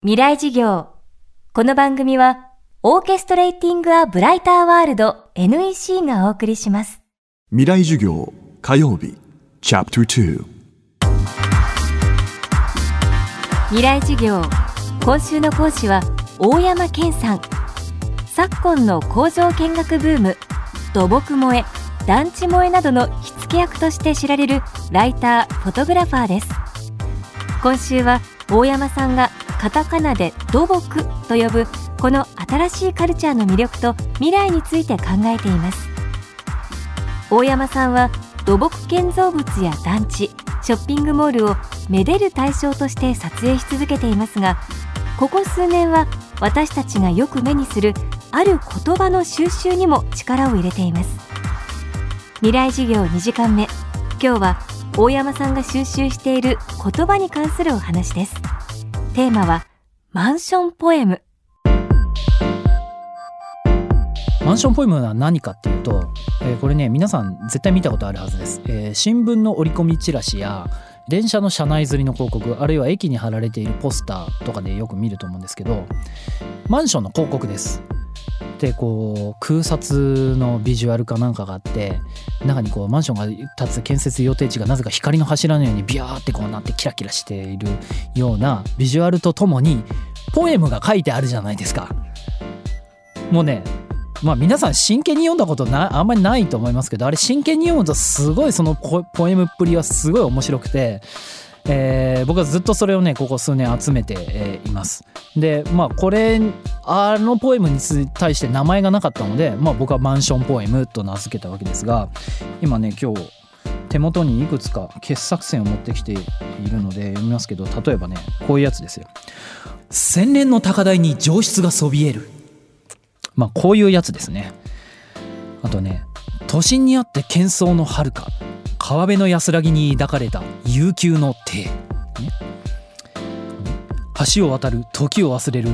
未来事業。この番組はオーケストレーティング・ア・ブライター・ワールド NEC がお送りします。未来授業火曜日。チャプター未来事業今週の講師は大山健さん。昨今の工場見学ブーム土木萌え団地萌えなどの火付け役として知られるライターフォトグラファーです。今週は大山さんがカタカナで土木と呼ぶこの新しいカルチャーの魅力と未来について考えています。大山さんは土木建造物や団地ショッピングモールをめでる対象として撮影し続けていますがここ数年は私たちがよく目にするある言葉の収集にも力を入れています。未来事業2時間目今日は大山さんが収集している言葉に関するお話です。テーマはマンションポエム。マンションポエムは何かっていうと、えーこれね皆さん絶対見たことあるはずです、えー新聞の折り込みチラシや電車の車内釣りの広告あるいは駅に貼られているポスターとかでよく見ると思うんですけどマンションの広告です。でこう空撮のビジュアルかなんかがあって中にこうマンションが建つ建設予定地がなぜか光の柱のようにビャーってこうなってキラキラしているようなビジュアルとともにポエムが書いてあるじゃないですか。もうねまあ皆さん真剣に読んだことなあんまりないと思いますけどあれ真剣に読むとすごいそのポポエムっぷりはすごい面白くて、えー僕はずっとそれをねここ数年集めて、えーいます。でまあこれあのポエムに対して名前がなかったので、まあ、僕はマンションポエムと名付けたわけですが今ね今日手元にいくつか傑作選を持ってきているので読みますけど例えばねこういうやつですよ。洗練の高台に上質がそびえる。まあこういうやつですね。あとね都心にあって喧騒の遥か。川辺の安らぎに抱かれた悠久の手、橋を渡る時を忘れる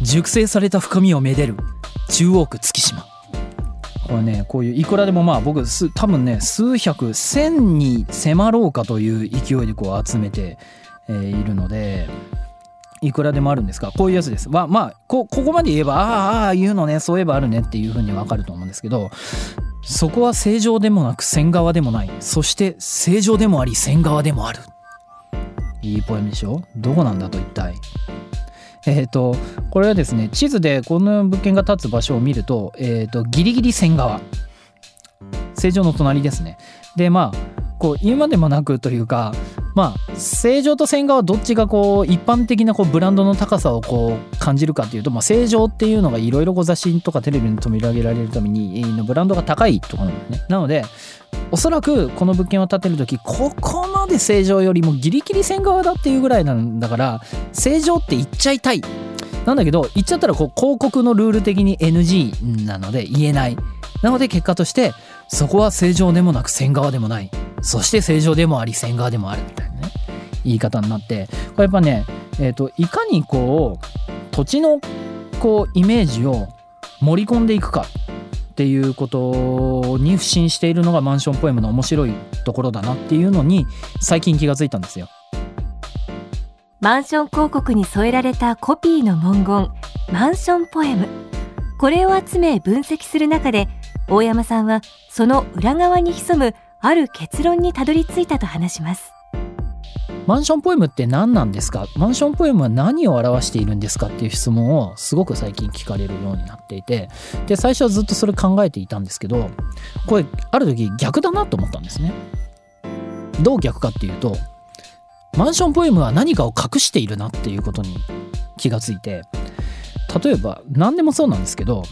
熟成された深みをめでる中央区月島。これねこういういくらでもまあ僕多分ね数百千に迫ろうかという勢いでこう集めて、えーいるのでいくらでもあるんですがこういうやつです。まあまあこここまで言えばああああ言うのね。そういえばあるねっていうふうにわかると思うんですけどそこは正常でもなく線側でもない。そして正常でもあり線側でもある。いいポエムでしょ？どこなんだと一体？えっ、とこれはですね地図でこの物件が立つ場所を見ると,、えー、とギリギリ線側。正常の隣ですね。でまあこう言うまでもなくというかまあ正常と線側どっちがこう一般的なこうブランドの高さをこう感じるかっていうと、まあ、正常っていうのがいろいろ雑誌とかテレビに取り上げられるためにえーブランドが高いところなんですね。なのでおそらくこの物件を建てる時ここまで正常よりもギリギリ線側だっていうぐらいなんだから正常って言っちゃいたい。なんだけど言っちゃったらこう広告のルール的に NG なので言えない。なので結果としてそこは正常でもなく線側でもない。そして正常でもあり線側でもある。みたいな言い方になってこれやっぱね、えー、といかにこう土地のこうイメージを盛り込んでいくかっていうことに不信しているのがマンションポエムの面白いところだなっていうのに最近気がついたんですよ。マンション広告に添えられたコピーの文言マンションポエムこれを集め分析する中で大山さんはその裏側に潜むある結論にたどり着いたと話しますマンションポエムって何なんですか？マンションポエムは何を表しているんですかっていう質問をすごく最近聞かれるようになっていてで最初はずっとそれ考えていたんですけどこれある時逆だなと思ったんですね。どう逆かっていうとマンションポエムは何かを隠しているなっていうことに気がついて例えば何でもそうなんですけど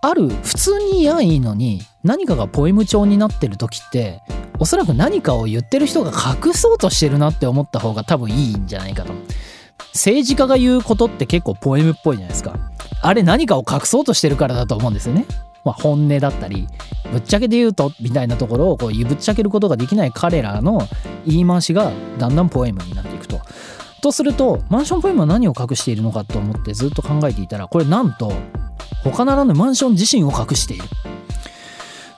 ある普通にやいいのに何かがポエム調になってる時っておそらく何かを言ってる人が隠そうとしてるなって思った方が多分いいんじゃないかと。政治家が言うことって結構ポエムっぽいじゃないですか。あれ何かを隠そうとしてるからだと思うんですよね。まあ本音だったりぶっちゃけで言うとみたいなところをこうぶっちゃけることができない彼らの言い回しがだんだんポエムになっていくと。とするとマンションポエムは何を隠しているのかと思ってずっと考えていたらこれなんと他ならぬマンション自身を隠している。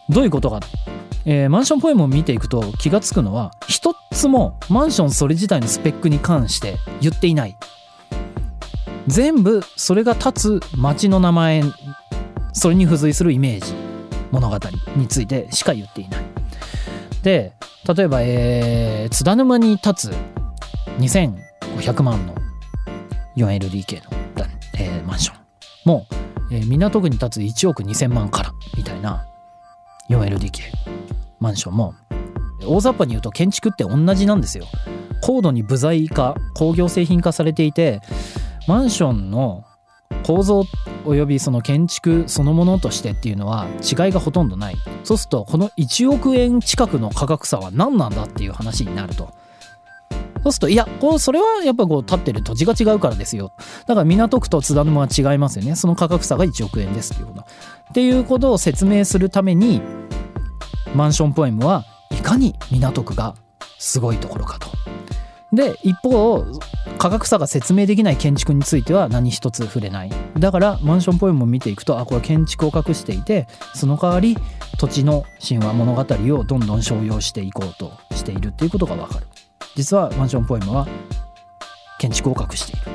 どういうことか、えーマンションポエムを見ていくと気がつくのは一つもマンションそれ自体のスペックに関して言っていない。全部それが立つ町の名前それに付随するイメージ物語についてしか言っていない。で例えば、えー津田沼に立つ2500万の 4LDK の、えーマンションも、えー港区に立つ1億2000万からみたいな 4LDK マンションも。大雑把に言うと建築って同じなんですよ。高度に部材化工業製品化されていてマンションの構造およびその建築そのものとしてっていうのは違いがほとんどない。そうするとこの1億円近くの価格差は何なんだっていう話になると。そうするといやこうそれはやっぱこう立ってる土地が違うからですよ。だから港区と津田沼は違いますよね。その価格差が1億円ですっていうことっていうことを説明するためにマンションポエムはいかに港区がすごいところかと。で一方価格差が説明できない建築については何一つ触れない。だからマンションポエムを見ていくとあこれ建築を隠していてその代わり土地の神話物語をどんどん商用していこうとしているっていうことがわかる。実はマンションポエムは建築を隠している。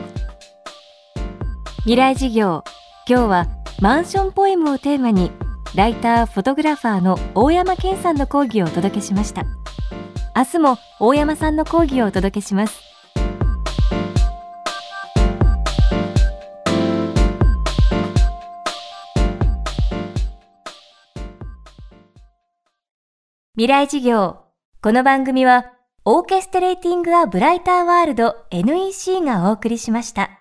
未来事業。今日はマンションポエムをテーマにライターフォトグラファーの大山健さんの講義をお届けしました。明日も大山さんの講義をお届けします。未来事業。この番組はオーケストレーティング・ア・ブライター・ワールド NEC がお送りしました。